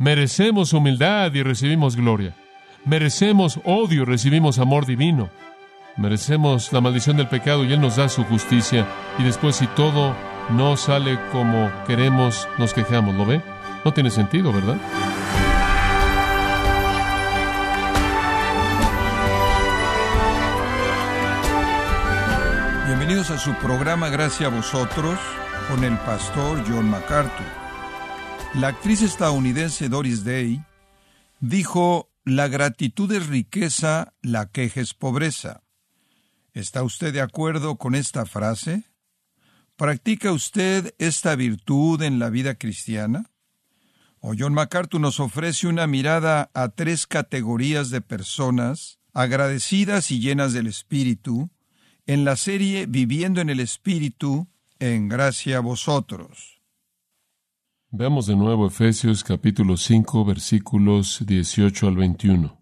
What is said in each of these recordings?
Merecemos humildad y recibimos gloria. Merecemos odio y recibimos amor divino. Merecemos la maldición del pecado y Él nos da su justicia. Y después si todo no sale como queremos, nos quejamos. ¿Lo ve? No tiene sentido, ¿verdad? Bienvenidos a su programa Gracias a vosotros con el pastor John MacArthur. La actriz estadounidense Doris Day dijo, la gratitud es riqueza, la queja es pobreza. ¿Está usted de acuerdo con esta frase? ¿Practica usted esta virtud en la vida cristiana? O John MacArthur nos ofrece una mirada a tres categorías de personas agradecidas y llenas del Espíritu en la serie Viviendo en el Espíritu, en gracia a vosotros. Veamos de nuevo Efesios capítulo 5 versículos 18 al 21.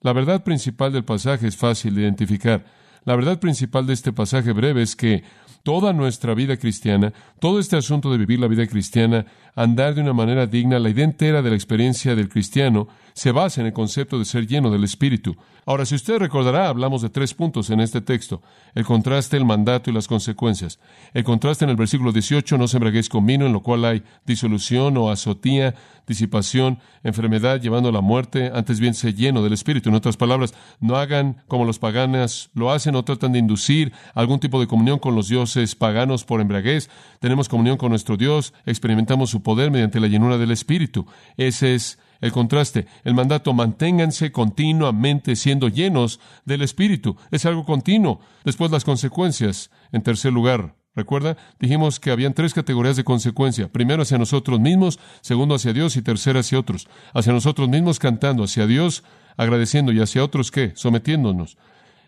La verdad principal del pasaje es fácil de identificar. La verdad principal de este pasaje breve es que toda nuestra vida cristiana, todo este asunto de vivir la vida cristiana, andar de una manera digna, la idea entera de la experiencia del cristiano, se basa en el concepto de ser lleno del Espíritu. Ahora, si usted recordará, hablamos de tres puntos en este texto. El contraste, el mandato y las consecuencias. El contraste en el versículo 18, no se con vino, en lo cual hay disolución o azotía, disipación, enfermedad, llevando a la muerte, antes bien se lleno del Espíritu. En otras palabras, no hagan como los paganos lo hacen o tratan de inducir algún tipo de comunión con los dioses paganos por embriaguez. Tenemos comunión con nuestro Dios, experimentamos su poder mediante la llenura del Espíritu. Ese es el contraste, el mandato, manténganse continuamente siendo llenos del Espíritu. Es algo continuo. Después las consecuencias. En tercer lugar, ¿recuerda? Dijimos que habían tres categorías de consecuencia. Primero hacia nosotros mismos, segundo hacia Dios y tercero hacia otros. Hacia nosotros mismos cantando, hacia Dios agradeciendo y hacia otros qué? Sometiéndonos.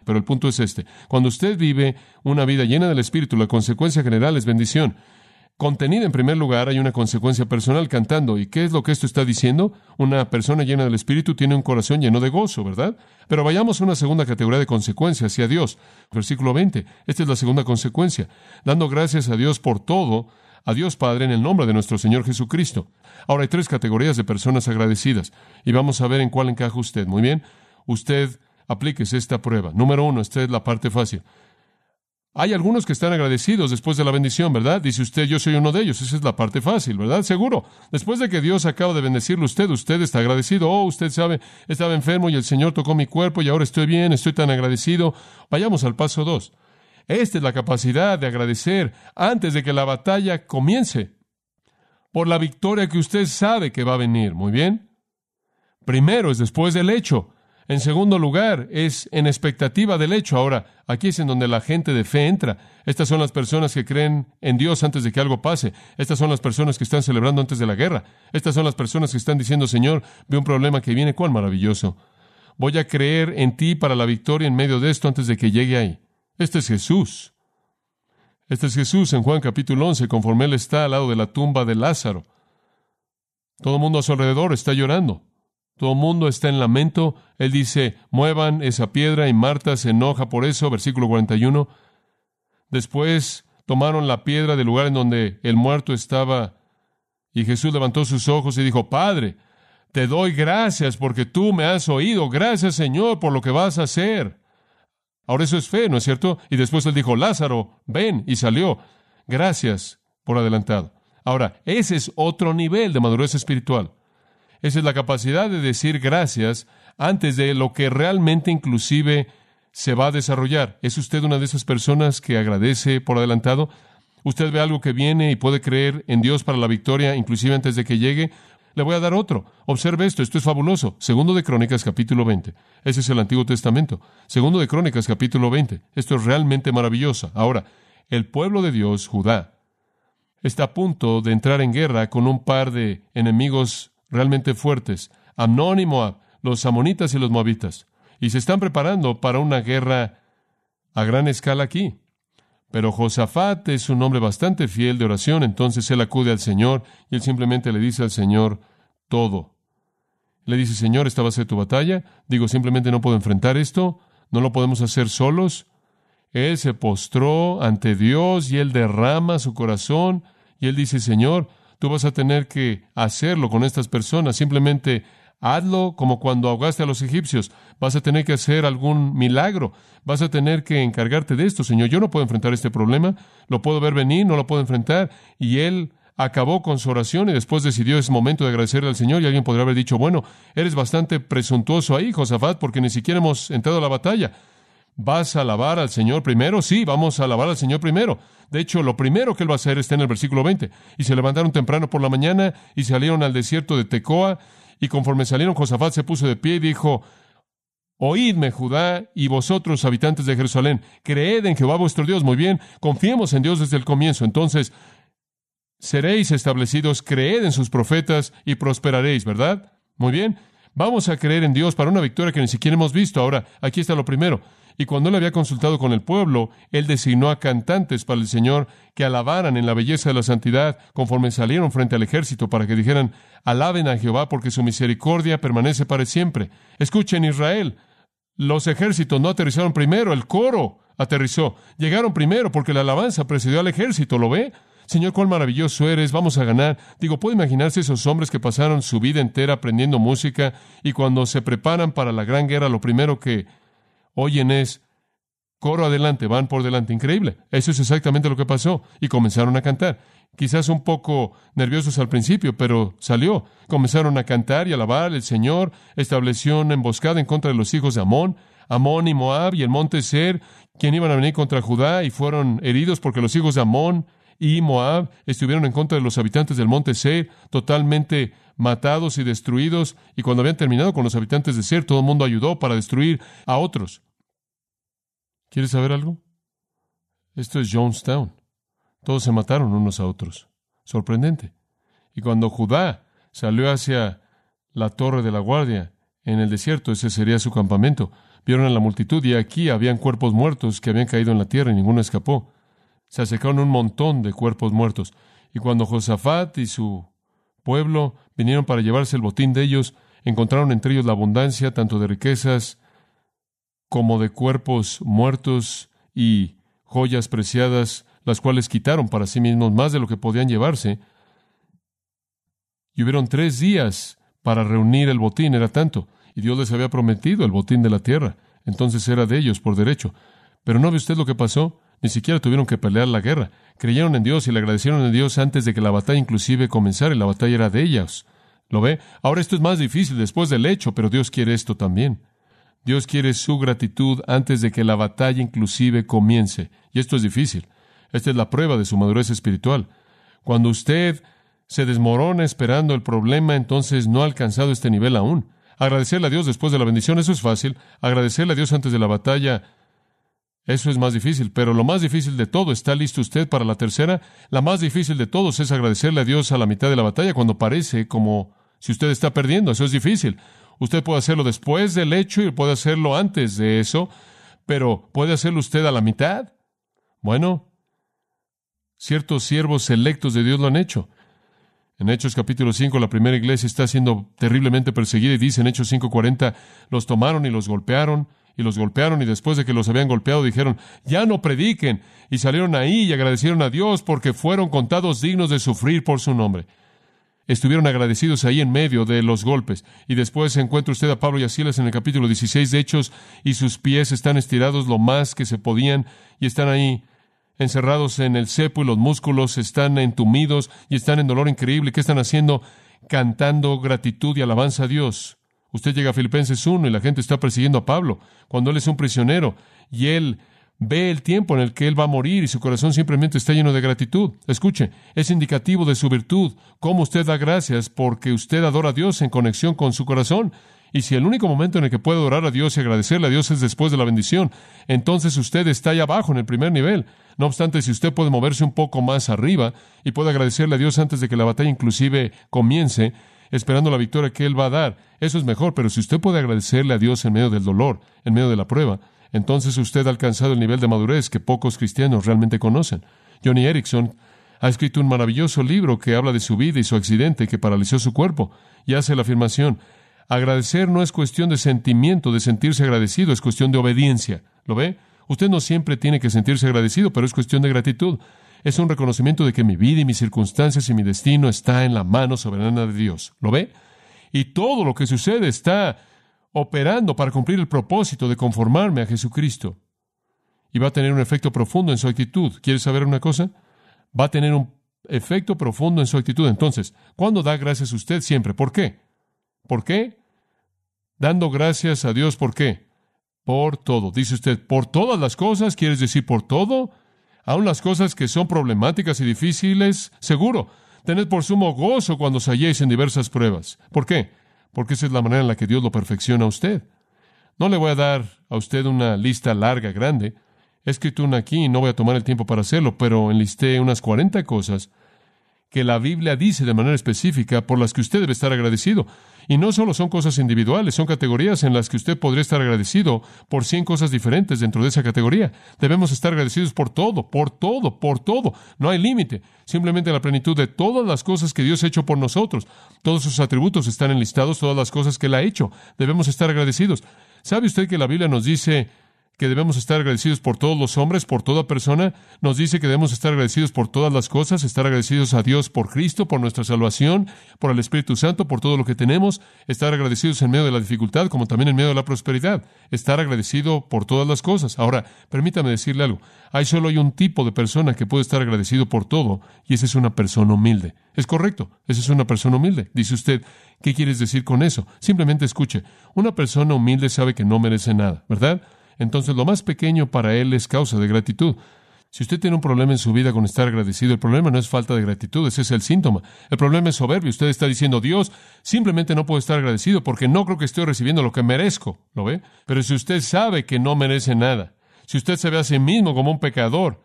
Pero el punto es este. Cuando usted vive una vida llena del Espíritu, la consecuencia general es bendición contenida en primer lugar, hay una consecuencia personal cantando. ¿Y qué es lo que esto está diciendo? Una persona llena del Espíritu tiene un corazón lleno de gozo, ¿verdad? Pero vayamos a una segunda categoría de consecuencias hacia Dios. Versículo 20. Esta es la segunda consecuencia. Dando gracias a Dios por todo, a Dios Padre en el nombre de nuestro Señor Jesucristo. Ahora hay tres categorías de personas agradecidas y vamos a ver en cuál encaja usted. Muy bien, usted aplíquese esta prueba. Número uno, esta es la parte fácil. Hay algunos que están agradecidos después de la bendición, ¿verdad? Dice usted, yo soy uno de ellos. Esa es la parte fácil, ¿verdad? Seguro. Después de que Dios acaba de bendecirle usted, usted está agradecido. Oh, usted sabe, estaba enfermo y el Señor tocó mi cuerpo y ahora estoy bien, estoy tan agradecido. Vayamos al paso dos. Esta es la capacidad de agradecer antes de que la batalla comience. Por la victoria que usted sabe que va a venir. Muy bien. Primero es después del hecho. En segundo lugar, es en expectativa del hecho. Ahora, aquí es en donde la gente de fe entra. Estas son las personas que creen en Dios antes de que algo pase. Estas son las personas que están celebrando antes de la guerra. Estas son las personas que están diciendo, Señor, ve un problema que viene, cuán maravilloso. Voy a creer en ti para la victoria en medio de esto antes de que llegue ahí. Este es Jesús. Este es Jesús en Juan capítulo 11, conforme Él está al lado de la tumba de Lázaro. Todo el mundo a su alrededor está llorando. Todo mundo está en lamento. Él dice, muevan esa piedra y Marta se enoja por eso, versículo 41. Después tomaron la piedra del lugar en donde el muerto estaba y Jesús levantó sus ojos y dijo, Padre, te doy gracias porque tú me has oído. Gracias Señor por lo que vas a hacer. Ahora eso es fe, ¿no es cierto? Y después él dijo, Lázaro, ven, y salió. Gracias por adelantado. Ahora, ese es otro nivel de madurez espiritual. Esa es la capacidad de decir gracias antes de lo que realmente inclusive se va a desarrollar. ¿Es usted una de esas personas que agradece por adelantado? ¿Usted ve algo que viene y puede creer en Dios para la victoria inclusive antes de que llegue? Le voy a dar otro. Observe esto, esto es fabuloso. Segundo de Crónicas capítulo 20. Ese es el Antiguo Testamento. Segundo de Crónicas capítulo 20. Esto es realmente maravilloso. Ahora, el pueblo de Dios, Judá, está a punto de entrar en guerra con un par de enemigos realmente fuertes, Amnón y Moab, los amonitas y los moabitas, y se están preparando para una guerra a gran escala aquí. Pero Josafat es un hombre bastante fiel de oración, entonces él acude al Señor y él simplemente le dice al Señor todo. Le dice, Señor, esta va a ser tu batalla. Digo, simplemente no puedo enfrentar esto, no lo podemos hacer solos. Él se postró ante Dios y él derrama su corazón y él dice, Señor, Tú vas a tener que hacerlo con estas personas. Simplemente hazlo como cuando ahogaste a los egipcios. Vas a tener que hacer algún milagro. Vas a tener que encargarte de esto, Señor. Yo no puedo enfrentar este problema. Lo puedo ver venir, no lo puedo enfrentar. Y él acabó con su oración y después decidió ese momento de agradecerle al Señor. Y alguien podría haber dicho, bueno, eres bastante presuntuoso ahí, Josafat, porque ni siquiera hemos entrado a la batalla. ¿Vas a alabar al Señor primero? Sí, vamos a alabar al Señor primero. De hecho, lo primero que él va a hacer está en el versículo 20. Y se levantaron temprano por la mañana y salieron al desierto de Tecoa. Y conforme salieron, Josafat se puso de pie y dijo, Oídme, Judá, y vosotros, habitantes de Jerusalén, creed en Jehová vuestro Dios. Muy bien, confiemos en Dios desde el comienzo. Entonces, seréis establecidos, creed en sus profetas y prosperaréis, ¿verdad? Muy bien, vamos a creer en Dios para una victoria que ni siquiera hemos visto. Ahora, aquí está lo primero. Y cuando él había consultado con el pueblo, él designó a cantantes para el Señor que alabaran en la belleza de la santidad conforme salieron frente al ejército para que dijeran, alaben a Jehová porque su misericordia permanece para siempre. Escuchen Israel, los ejércitos no aterrizaron primero, el coro aterrizó. Llegaron primero porque la alabanza precedió al ejército, ¿lo ve? Señor, cuán maravilloso eres, vamos a ganar. Digo, ¿puede imaginarse esos hombres que pasaron su vida entera aprendiendo música y cuando se preparan para la gran guerra, lo primero que oyen es coro adelante, van por delante. Increíble. Eso es exactamente lo que pasó. Y comenzaron a cantar. Quizás un poco nerviosos al principio, pero salió. Comenzaron a cantar y alabar. El Señor estableció una emboscada en contra de los hijos de Amón. Amón y Moab y el monte Ser, quien iban a venir contra Judá y fueron heridos porque los hijos de Amón y Moab estuvieron en contra de los habitantes del monte Ser, totalmente matados y destruidos, y cuando habían terminado con los habitantes de Ser, todo el mundo ayudó para destruir a otros. ¿Quieres saber algo? Esto es Jonestown. Todos se mataron unos a otros. Sorprendente. Y cuando Judá salió hacia la torre de la guardia en el desierto, ese sería su campamento, vieron a la multitud y aquí habían cuerpos muertos que habían caído en la tierra y ninguno escapó. Se acercaron un montón de cuerpos muertos. Y cuando Josafat y su pueblo vinieron para llevarse el botín de ellos, encontraron entre ellos la abundancia tanto de riquezas como de cuerpos muertos y joyas preciadas, las cuales quitaron para sí mismos más de lo que podían llevarse. Y hubieron tres días para reunir el botín, era tanto, y Dios les había prometido el botín de la tierra, entonces era de ellos por derecho. Pero ¿no ve usted lo que pasó? Ni siquiera tuvieron que pelear la guerra. Creyeron en Dios y le agradecieron a Dios antes de que la batalla inclusive comenzara y la batalla era de ellos. ¿Lo ve? Ahora esto es más difícil después del hecho, pero Dios quiere esto también. Dios quiere su gratitud antes de que la batalla inclusive comience. Y esto es difícil. Esta es la prueba de su madurez espiritual. Cuando usted se desmorona esperando el problema, entonces no ha alcanzado este nivel aún. Agradecerle a Dios después de la bendición, eso es fácil. Agradecerle a Dios antes de la batalla, eso es más difícil, pero lo más difícil de todo, ¿está listo usted para la tercera? La más difícil de todos es agradecerle a Dios a la mitad de la batalla cuando parece como si usted está perdiendo. Eso es difícil. Usted puede hacerlo después del hecho y puede hacerlo antes de eso, pero ¿puede hacerlo usted a la mitad? Bueno, ciertos siervos selectos de Dios lo han hecho. En Hechos capítulo 5, la primera iglesia está siendo terriblemente perseguida y dice en Hechos 5:40, los tomaron y los golpearon y los golpearon y después de que los habían golpeado dijeron, ya no prediquen y salieron ahí y agradecieron a Dios porque fueron contados dignos de sufrir por su nombre. Estuvieron agradecidos ahí en medio de los golpes. Y después encuentra usted a Pablo y a Silas en el capítulo 16 de Hechos y sus pies están estirados lo más que se podían y están ahí encerrados en el cepo y los músculos están entumidos y están en dolor increíble. ¿Qué están haciendo? Cantando gratitud y alabanza a Dios. Usted llega a Filipenses 1 y la gente está persiguiendo a Pablo cuando él es un prisionero y él ve el tiempo en el que él va a morir y su corazón simplemente está lleno de gratitud. Escuche, es indicativo de su virtud, cómo usted da gracias porque usted adora a Dios en conexión con su corazón. Y si el único momento en el que puede adorar a Dios y agradecerle a Dios es después de la bendición, entonces usted está ahí abajo en el primer nivel. No obstante, si usted puede moverse un poco más arriba y puede agradecerle a Dios antes de que la batalla inclusive comience, esperando la victoria que Él va a dar. Eso es mejor, pero si usted puede agradecerle a Dios en medio del dolor, en medio de la prueba, entonces usted ha alcanzado el nivel de madurez que pocos cristianos realmente conocen. Johnny Erickson ha escrito un maravilloso libro que habla de su vida y su accidente que paralizó su cuerpo y hace la afirmación, agradecer no es cuestión de sentimiento, de sentirse agradecido, es cuestión de obediencia. ¿Lo ve? Usted no siempre tiene que sentirse agradecido, pero es cuestión de gratitud. Es un reconocimiento de que mi vida y mis circunstancias y mi destino está en la mano soberana de Dios. ¿Lo ve? Y todo lo que sucede está operando para cumplir el propósito de conformarme a Jesucristo. Y va a tener un efecto profundo en su actitud. ¿Quieres saber una cosa? Va a tener un efecto profundo en su actitud. Entonces, ¿cuándo da gracias a usted? Siempre. ¿Por qué? ¿Por qué? Dando gracias a Dios, ¿por qué? Por todo. Dice usted, ¿por todas las cosas? ¿Quieres decir por todo? Aún las cosas que son problemáticas y difíciles, seguro. Tened por sumo gozo cuando os halléis en diversas pruebas. ¿Por qué? Porque esa es la manera en la que Dios lo perfecciona a usted. No le voy a dar a usted una lista larga, grande. He escrito una aquí y no voy a tomar el tiempo para hacerlo, pero enlisté unas 40 cosas que la Biblia dice de manera específica por las que usted debe estar agradecido. Y no solo son cosas individuales, son categorías en las que usted podría estar agradecido por cien cosas diferentes dentro de esa categoría. Debemos estar agradecidos por todo, por todo, por todo. No hay límite. Simplemente la plenitud de todas las cosas que Dios ha hecho por nosotros. Todos sus atributos están enlistados, todas las cosas que Él ha hecho. Debemos estar agradecidos. ¿Sabe usted que la Biblia nos dice que debemos estar agradecidos por todos los hombres, por toda persona. Nos dice que debemos estar agradecidos por todas las cosas, estar agradecidos a Dios por Cristo, por nuestra salvación, por el Espíritu Santo, por todo lo que tenemos, estar agradecidos en medio de la dificultad, como también en medio de la prosperidad, estar agradecido por todas las cosas. Ahora, permítame decirle algo. Hay solo hay un tipo de persona que puede estar agradecido por todo, y esa es una persona humilde. Es correcto, esa es una persona humilde. Dice usted, ¿qué quieres decir con eso? Simplemente escuche. Una persona humilde sabe que no merece nada, ¿verdad? Entonces lo más pequeño para Él es causa de gratitud. Si usted tiene un problema en su vida con estar agradecido, el problema no es falta de gratitud, ese es el síntoma. El problema es soberbio. Usted está diciendo, Dios, simplemente no puedo estar agradecido porque no creo que estoy recibiendo lo que merezco. ¿Lo ve? Pero si usted sabe que no merece nada, si usted se ve a sí mismo como un pecador,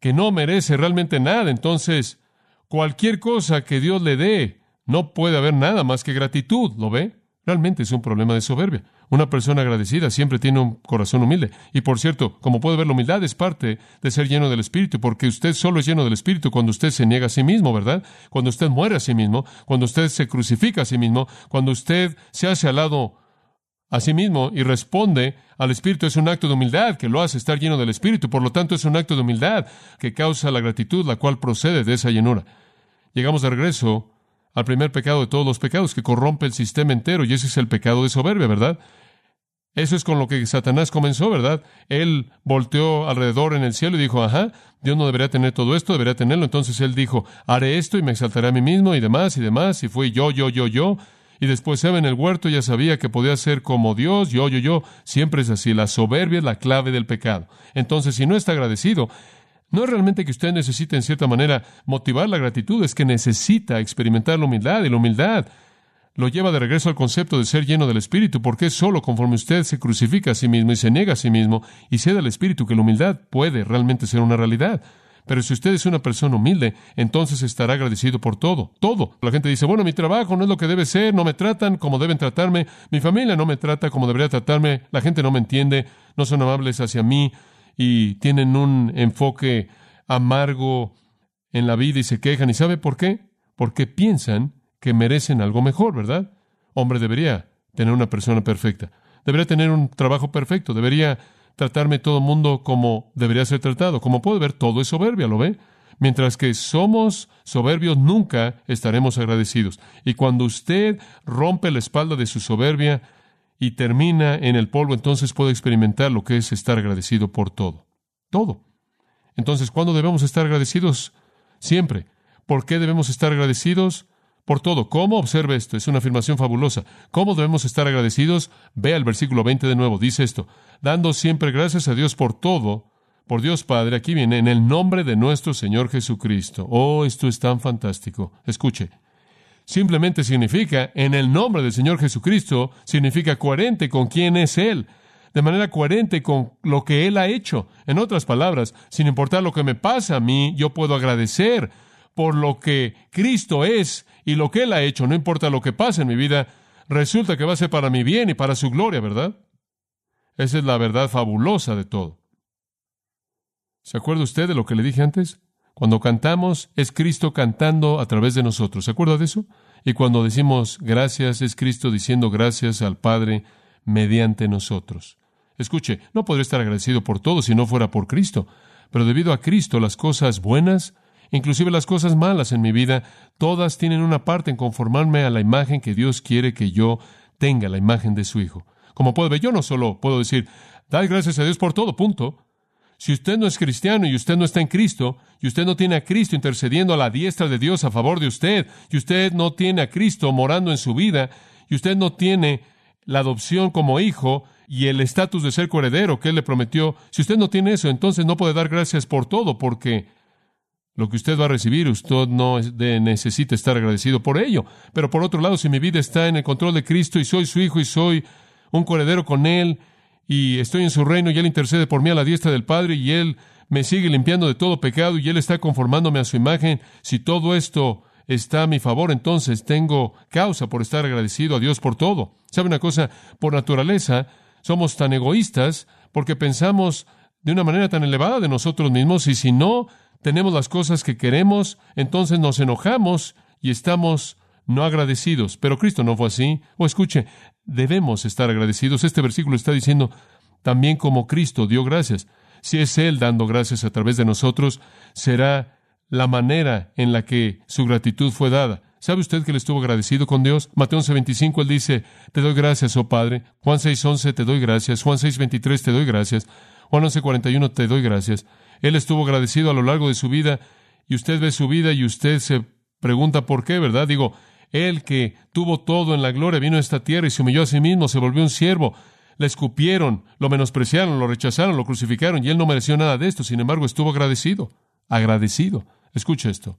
que no merece realmente nada, entonces cualquier cosa que Dios le dé, no puede haber nada más que gratitud. ¿Lo ve? Realmente es un problema de soberbia. Una persona agradecida siempre tiene un corazón humilde. Y por cierto, como puede ver, la humildad es parte de ser lleno del Espíritu, porque usted solo es lleno del Espíritu cuando usted se niega a sí mismo, ¿verdad? Cuando usted muere a sí mismo, cuando usted se crucifica a sí mismo, cuando usted se hace al lado a sí mismo y responde al Espíritu es un acto de humildad que lo hace estar lleno del Espíritu. Por lo tanto, es un acto de humildad que causa la gratitud, la cual procede de esa llenura. Llegamos de regreso al primer pecado de todos los pecados, que corrompe el sistema entero, y ese es el pecado de soberbia, ¿verdad? Eso es con lo que Satanás comenzó, ¿verdad? Él volteó alrededor en el cielo y dijo, ajá, Dios no debería tener todo esto, debería tenerlo. Entonces él dijo, haré esto y me exaltaré a mí mismo y demás y demás. Y fue yo, yo, yo, yo. Y después Eva en el huerto ya sabía que podía ser como Dios, yo, yo, yo. Siempre es así. La soberbia es la clave del pecado. Entonces, si no está agradecido, no es realmente que usted necesite en cierta manera motivar la gratitud, es que necesita experimentar la humildad y la humildad lo lleva de regreso al concepto de ser lleno del Espíritu, porque es solo conforme usted se crucifica a sí mismo y se niega a sí mismo y cede al Espíritu que la humildad puede realmente ser una realidad. Pero si usted es una persona humilde, entonces estará agradecido por todo, todo. La gente dice, bueno, mi trabajo no es lo que debe ser, no me tratan como deben tratarme, mi familia no me trata como debería tratarme, la gente no me entiende, no son amables hacia mí y tienen un enfoque amargo en la vida y se quejan. ¿Y sabe por qué? Porque piensan que merecen algo mejor, ¿verdad? Hombre debería tener una persona perfecta, debería tener un trabajo perfecto, debería tratarme todo el mundo como debería ser tratado. Como puede ver, todo es soberbia, ¿lo ve? Mientras que somos soberbios, nunca estaremos agradecidos. Y cuando usted rompe la espalda de su soberbia y termina en el polvo, entonces puede experimentar lo que es estar agradecido por todo. Todo. Entonces, ¿cuándo debemos estar agradecidos? Siempre. ¿Por qué debemos estar agradecidos? Por todo. ¿Cómo? Observe esto, es una afirmación fabulosa. ¿Cómo debemos estar agradecidos? Vea el versículo 20 de nuevo, dice esto, dando siempre gracias a Dios por todo, por Dios Padre, aquí viene, en el nombre de nuestro Señor Jesucristo. Oh, esto es tan fantástico. Escuche, simplemente significa, en el nombre del Señor Jesucristo, significa coherente con quién es Él de manera coherente con lo que Él ha hecho. En otras palabras, sin importar lo que me pasa a mí, yo puedo agradecer por lo que Cristo es y lo que Él ha hecho, no importa lo que pase en mi vida, resulta que va a ser para mi bien y para su gloria, ¿verdad? Esa es la verdad fabulosa de todo. ¿Se acuerda usted de lo que le dije antes? Cuando cantamos, es Cristo cantando a través de nosotros. ¿Se acuerda de eso? Y cuando decimos gracias, es Cristo diciendo gracias al Padre mediante nosotros. Escuche, no podría estar agradecido por todo si no fuera por Cristo. Pero debido a Cristo, las cosas buenas, inclusive las cosas malas en mi vida, todas tienen una parte en conformarme a la imagen que Dios quiere que yo tenga, la imagen de su Hijo. Como puede ver, yo no solo puedo decir, dad gracias a Dios por todo, punto. Si usted no es cristiano y usted no está en Cristo, y usted no tiene a Cristo intercediendo a la diestra de Dios a favor de usted, y usted no tiene a Cristo morando en su vida, y usted no tiene la adopción como hijo y el estatus de ser coheredero que Él le prometió, si usted no tiene eso, entonces no puede dar gracias por todo, porque lo que usted va a recibir, usted no necesita estar agradecido por ello. Pero por otro lado, si mi vida está en el control de Cristo y soy su hijo y soy un coheredero con Él, y estoy en su reino y Él intercede por mí a la diestra del Padre y Él me sigue limpiando de todo pecado y Él está conformándome a su imagen. Si todo esto está a mi favor, entonces tengo causa por estar agradecido a Dios por todo. ¿Sabe una cosa? Por naturaleza somos tan egoístas porque pensamos de una manera tan elevada de nosotros mismos y si no tenemos las cosas que queremos, entonces nos enojamos y estamos no agradecidos. Pero Cristo no fue así. O escuche, debemos estar agradecidos. Este versículo está diciendo, también como Cristo dio gracias. Si es Él dando gracias a través de nosotros, será la manera en la que su gratitud fue dada. ¿Sabe usted que le estuvo agradecido con Dios? Mateo 11:25, él dice, te doy gracias, oh Padre. Juan 6:11, te doy gracias. Juan 6:23, te doy gracias. Juan 11:41, te doy gracias. Él estuvo agradecido a lo largo de su vida y usted ve su vida y usted se pregunta por qué, ¿verdad? Digo, él que tuvo todo en la gloria, vino a esta tierra y se humilló a sí mismo, se volvió un siervo. Le escupieron, lo menospreciaron, lo rechazaron, lo crucificaron y él no mereció nada de esto. Sin embargo, estuvo agradecido. Agradecido. Escucha esto.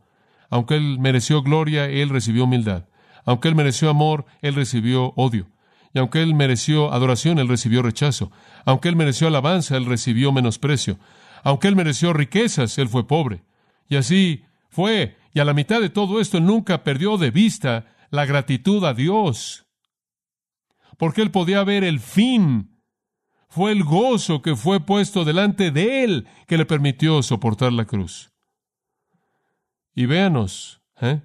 Aunque él mereció gloria, él recibió humildad. Aunque él mereció amor, él recibió odio. Y aunque él mereció adoración, él recibió rechazo. Aunque él mereció alabanza, él recibió menosprecio. Aunque él mereció riquezas, él fue pobre. Y así fue y a la mitad de todo esto nunca perdió de vista la gratitud a Dios. Porque él podía ver el fin. Fue el gozo que fue puesto delante de él que le permitió soportar la cruz. Y véanos, ¿eh?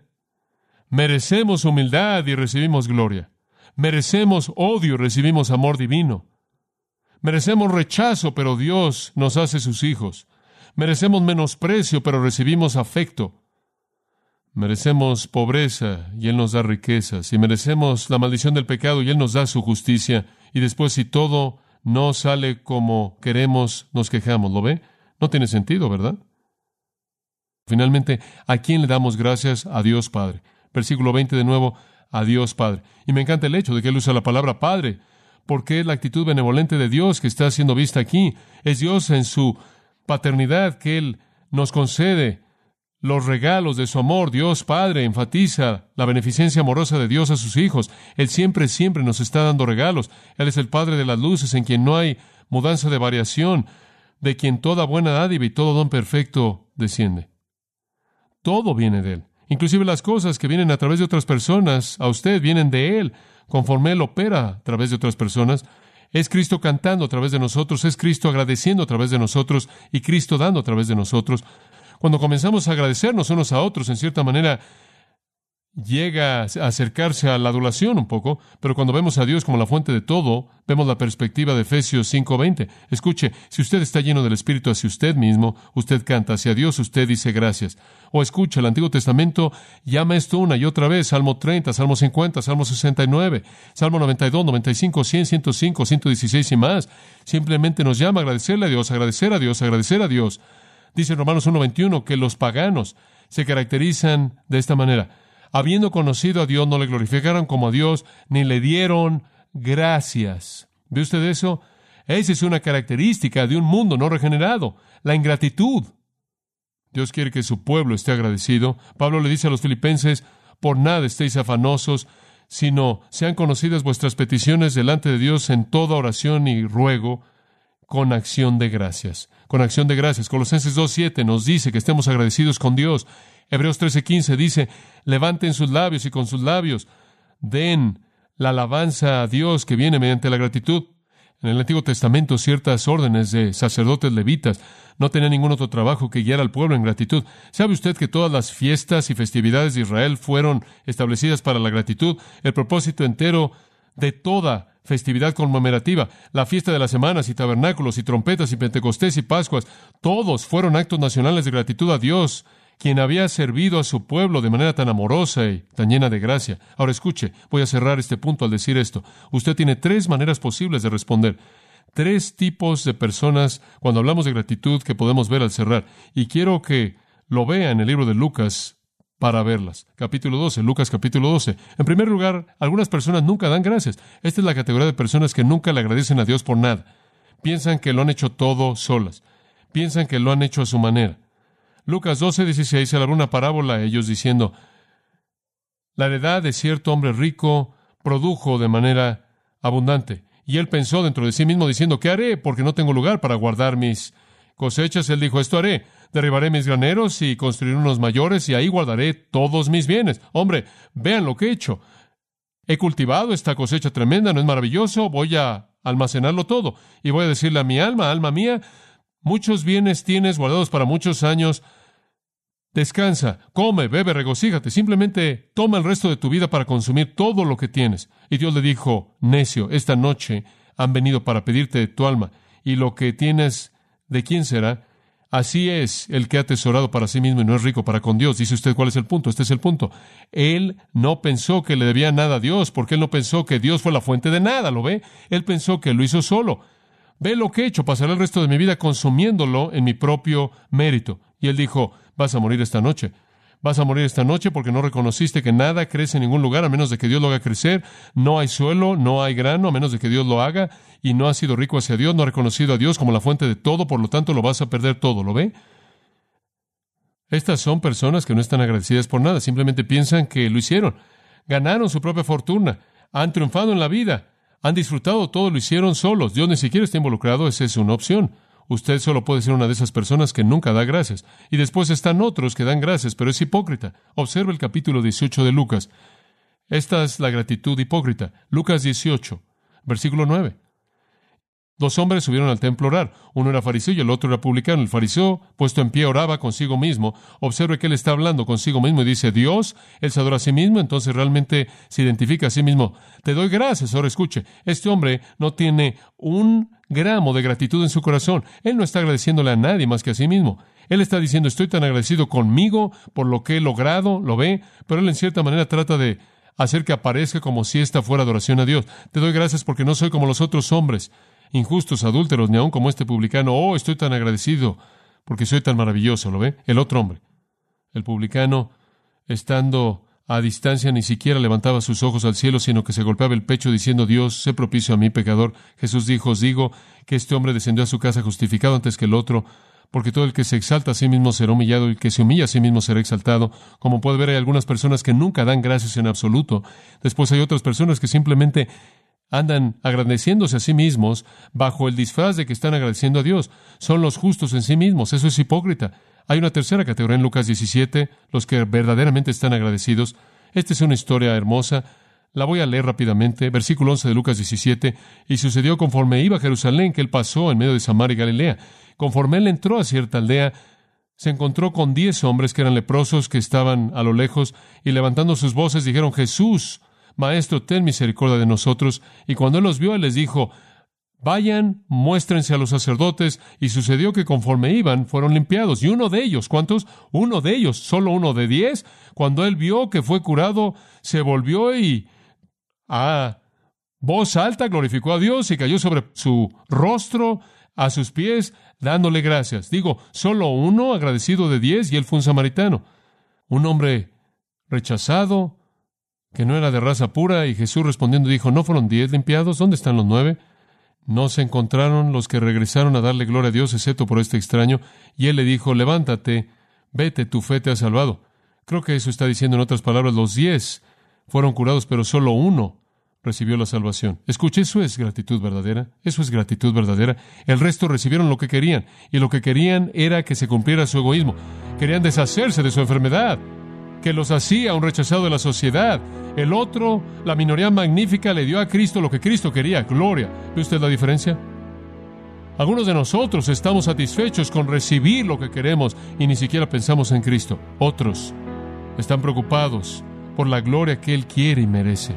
merecemos humildad y recibimos gloria. Merecemos odio y recibimos amor divino. Merecemos rechazo, pero Dios nos hace sus hijos. Merecemos menosprecio, pero recibimos afecto. Merecemos pobreza y Él nos da riquezas, y merecemos la maldición del pecado y Él nos da su justicia, y después si todo no sale como queremos, nos quejamos. ¿Lo ve? No tiene sentido, ¿verdad? Finalmente, ¿a quién le damos gracias? A Dios Padre. Versículo 20 de nuevo, a Dios Padre. Y me encanta el hecho de que Él usa la palabra Padre, porque es la actitud benevolente de Dios que está siendo vista aquí. Es Dios en su paternidad que Él nos concede los regalos de su amor. Dios Padre enfatiza la beneficencia amorosa de Dios a sus hijos. Él siempre, siempre nos está dando regalos. Él es el Padre de las luces en quien no hay mudanza de variación, de quien toda buena dádiva y todo don perfecto desciende. Todo viene de Él. Inclusive las cosas que vienen a través de otras personas, a usted vienen de Él, conforme Él opera a través de otras personas. Es Cristo cantando a través de nosotros, es Cristo agradeciendo a través de nosotros y Cristo dando a través de nosotros. Cuando comenzamos a agradecernos unos a otros, en cierta manera, llega a acercarse a la adulación un poco, pero cuando vemos a Dios como la fuente de todo, vemos la perspectiva de Efesios 5:20. Escuche, si usted está lleno del Espíritu hacia usted mismo, usted canta hacia Dios, usted dice gracias. O escucha, el Antiguo Testamento llama esto una y otra vez, Salmo 30, Salmo 50, Salmo 69, Salmo 92, 95, 100, 105, 116 y más. Simplemente nos llama a agradecerle a Dios, agradecer a Dios, agradecer a Dios. Dice Romanos 1.21 que los paganos se caracterizan de esta manera. Habiendo conocido a Dios, no le glorificaron como a Dios, ni le dieron gracias. ¿Ve usted eso? Esa es una característica de un mundo no regenerado, la ingratitud. Dios quiere que su pueblo esté agradecido. Pablo le dice a los filipenses, por nada estéis afanosos, sino sean conocidas vuestras peticiones delante de Dios en toda oración y ruego, con acción de gracias con acción de gracias. Colosenses 2.7 nos dice que estemos agradecidos con Dios. Hebreos 13.15 dice, levanten sus labios y con sus labios den la alabanza a Dios que viene mediante la gratitud. En el Antiguo Testamento ciertas órdenes de sacerdotes levitas no tenían ningún otro trabajo que guiar al pueblo en gratitud. ¿Sabe usted que todas las fiestas y festividades de Israel fueron establecidas para la gratitud? El propósito entero de toda festividad conmemorativa, la fiesta de las semanas y tabernáculos y trompetas y Pentecostés y Pascuas, todos fueron actos nacionales de gratitud a Dios, quien había servido a su pueblo de manera tan amorosa y tan llena de gracia. Ahora escuche, voy a cerrar este punto al decir esto. Usted tiene tres maneras posibles de responder. Tres tipos de personas cuando hablamos de gratitud que podemos ver al cerrar. Y quiero que lo vea en el libro de Lucas para verlas. Capítulo 12, Lucas capítulo 12. En primer lugar, algunas personas nunca dan gracias. Esta es la categoría de personas que nunca le agradecen a Dios por nada. Piensan que lo han hecho todo solas. Piensan que lo han hecho a su manera. Lucas 12, 16 se una parábola a ellos diciendo, la heredad de cierto hombre rico produjo de manera abundante. Y él pensó dentro de sí mismo diciendo, ¿qué haré? Porque no tengo lugar para guardar mis cosechas. Él dijo, esto haré derribaré mis graneros y construiré unos mayores y ahí guardaré todos mis bienes. Hombre, vean lo que he hecho. He cultivado esta cosecha tremenda, ¿no es maravilloso? Voy a almacenarlo todo y voy a decirle a mi alma, alma mía, muchos bienes tienes guardados para muchos años. Descansa, come, bebe, regocíjate. Simplemente toma el resto de tu vida para consumir todo lo que tienes. Y Dios le dijo, necio, esta noche han venido para pedirte tu alma. Y lo que tienes, ¿de quién será? Así es el que ha atesorado para sí mismo y no es rico para con Dios. Dice usted cuál es el punto. Este es el punto. Él no pensó que le debía nada a Dios, porque él no pensó que Dios fue la fuente de nada, ¿lo ve? Él pensó que lo hizo solo. Ve lo que he hecho, pasaré el resto de mi vida consumiéndolo en mi propio mérito. Y él dijo, vas a morir esta noche. Vas a morir esta noche porque no reconociste que nada crece en ningún lugar a menos de que Dios lo haga crecer. No hay suelo, no hay grano a menos de que Dios lo haga. Y no has sido rico hacia Dios, no has reconocido a Dios como la fuente de todo, por lo tanto lo vas a perder todo. ¿Lo ve? Estas son personas que no están agradecidas por nada, simplemente piensan que lo hicieron. Ganaron su propia fortuna, han triunfado en la vida, han disfrutado todo, lo hicieron solos. Dios ni siquiera está involucrado, esa es una opción. Usted solo puede ser una de esas personas que nunca da gracias. Y después están otros que dan gracias, pero es hipócrita. Observe el capítulo 18 de Lucas. Esta es la gratitud hipócrita. Lucas 18, versículo 9. Dos hombres subieron al templo a orar. Uno era fariseo y el otro era publicano. El fariseo, puesto en pie, oraba consigo mismo. Observe que él está hablando consigo mismo y dice, Dios, él se adora a sí mismo, entonces realmente se identifica a sí mismo. Te doy gracias. Ahora escuche, este hombre no tiene un gramo de gratitud en su corazón. Él no está agradeciéndole a nadie más que a sí mismo. Él está diciendo, estoy tan agradecido conmigo por lo que he logrado, lo ve, pero él en cierta manera trata de hacer que aparezca como si esta fuera adoración a Dios. Te doy gracias porque no soy como los otros hombres injustos, adúlteros, ni aun como este publicano. Oh, estoy tan agradecido porque soy tan maravilloso, ¿lo ve? El otro hombre. El publicano, estando a distancia, ni siquiera levantaba sus ojos al cielo, sino que se golpeaba el pecho diciendo, Dios, sé propicio a mí, pecador. Jesús dijo, os digo que este hombre descendió a su casa justificado antes que el otro, porque todo el que se exalta a sí mismo será humillado y el que se humilla a sí mismo será exaltado. Como puede ver, hay algunas personas que nunca dan gracias en absoluto. Después hay otras personas que simplemente andan agradeciéndose a sí mismos bajo el disfraz de que están agradeciendo a Dios. Son los justos en sí mismos. Eso es hipócrita. Hay una tercera categoría en Lucas 17, los que verdaderamente están agradecidos. Esta es una historia hermosa. La voy a leer rápidamente. Versículo 11 de Lucas 17. Y sucedió conforme iba a Jerusalén que él pasó en medio de Samaria y Galilea. Conforme él entró a cierta aldea, se encontró con diez hombres que eran leprosos, que estaban a lo lejos, y levantando sus voces dijeron, Jesús, Maestro, ten misericordia de nosotros. Y cuando él los vio, él les dijo, Vayan, muéstrense a los sacerdotes. Y sucedió que conforme iban, fueron limpiados. Y uno de ellos, ¿cuántos? Uno de ellos, solo uno de diez. Cuando él vio que fue curado, se volvió y a voz alta glorificó a Dios y cayó sobre su rostro, a sus pies, dándole gracias. Digo, solo uno agradecido de diez y él fue un samaritano. Un hombre rechazado, que no era de raza pura, y Jesús respondiendo dijo, ¿no fueron diez limpiados? ¿Dónde están los nueve? No se encontraron los que regresaron a darle gloria a Dios, excepto por este extraño, y él le dijo, levántate, vete, tu fe te ha salvado. Creo que eso está diciendo en otras palabras, los diez fueron curados, pero solo uno recibió la salvación. Escuche, eso es gratitud verdadera, eso es gratitud verdadera. El resto recibieron lo que querían, y lo que querían era que se cumpliera su egoísmo. Querían deshacerse de su enfermedad, que los hacía un rechazado de la sociedad. El otro, la minoría magnífica, le dio a Cristo lo que Cristo quería, gloria. ¿Ve usted la diferencia? Algunos de nosotros estamos satisfechos con recibir lo que queremos y ni siquiera pensamos en Cristo. Otros están preocupados por la gloria que Él quiere y merece.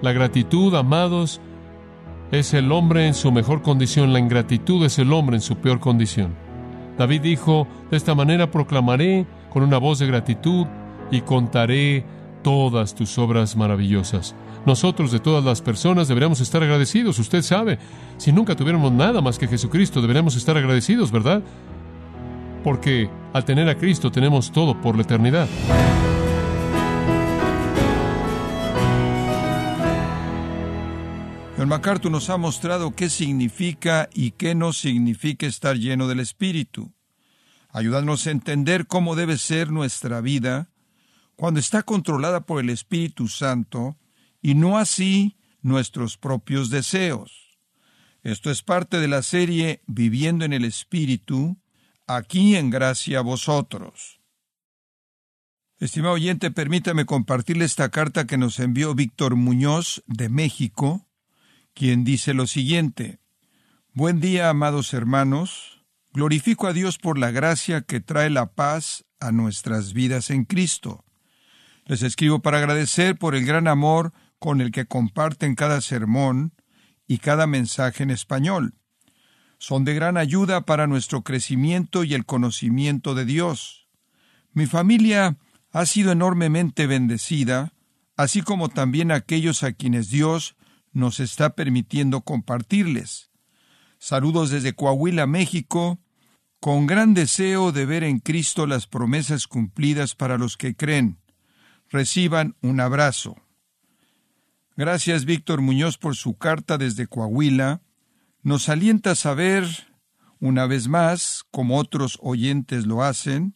La gratitud, amados, es el hombre en su mejor condición, la ingratitud es el hombre en su peor condición. David dijo, de esta manera proclamaré con una voz de gratitud y contaré todas tus obras maravillosas. Nosotros de todas las personas deberíamos estar agradecidos, usted sabe, si nunca tuviéramos nada más que Jesucristo, deberíamos estar agradecidos, ¿verdad? Porque al tener a Cristo tenemos todo por la eternidad. El MacArthur nos ha mostrado qué significa y qué no significa estar lleno del Espíritu. Ayúdanos a entender cómo debe ser nuestra vida cuando está controlada por el Espíritu Santo y no así nuestros propios deseos. Esto es parte de la serie Viviendo en el Espíritu, aquí en gracia a vosotros. Estimado oyente, permítame compartirle esta carta que nos envió Víctor Muñoz de México, quien dice lo siguiente. Buen día, amados hermanos. Glorifico a Dios por la gracia que trae la paz a nuestras vidas en Cristo. Les escribo para agradecer por el gran amor con el que comparten cada sermón y cada mensaje en español. Son de gran ayuda para nuestro crecimiento y el conocimiento de Dios. Mi familia ha sido enormemente bendecida, así como también aquellos a quienes Dios nos está permitiendo compartirles. Saludos desde Coahuila, México, con gran deseo de ver en Cristo las promesas cumplidas para los que creen. Reciban un abrazo. Gracias, Víctor Muñoz, por su carta desde Coahuila. Nos alienta saber, una vez más, como otros oyentes lo hacen,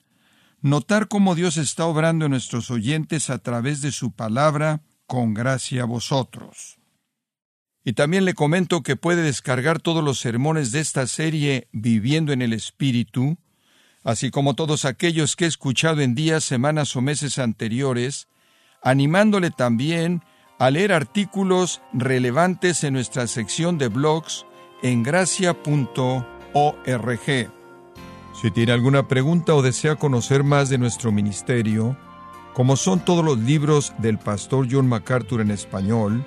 notar cómo Dios está obrando en nuestros oyentes a través de su palabra, con gracia a vosotros. Y también le comento que puede descargar todos los sermones de esta serie Viviendo en el Espíritu, así como todos aquellos que he escuchado en días, semanas o meses anteriores, animándole también a leer artículos relevantes en nuestra sección de blogs en gracia.org. Si tiene alguna pregunta o desea conocer más de nuestro ministerio, como son todos los libros del pastor John MacArthur en español,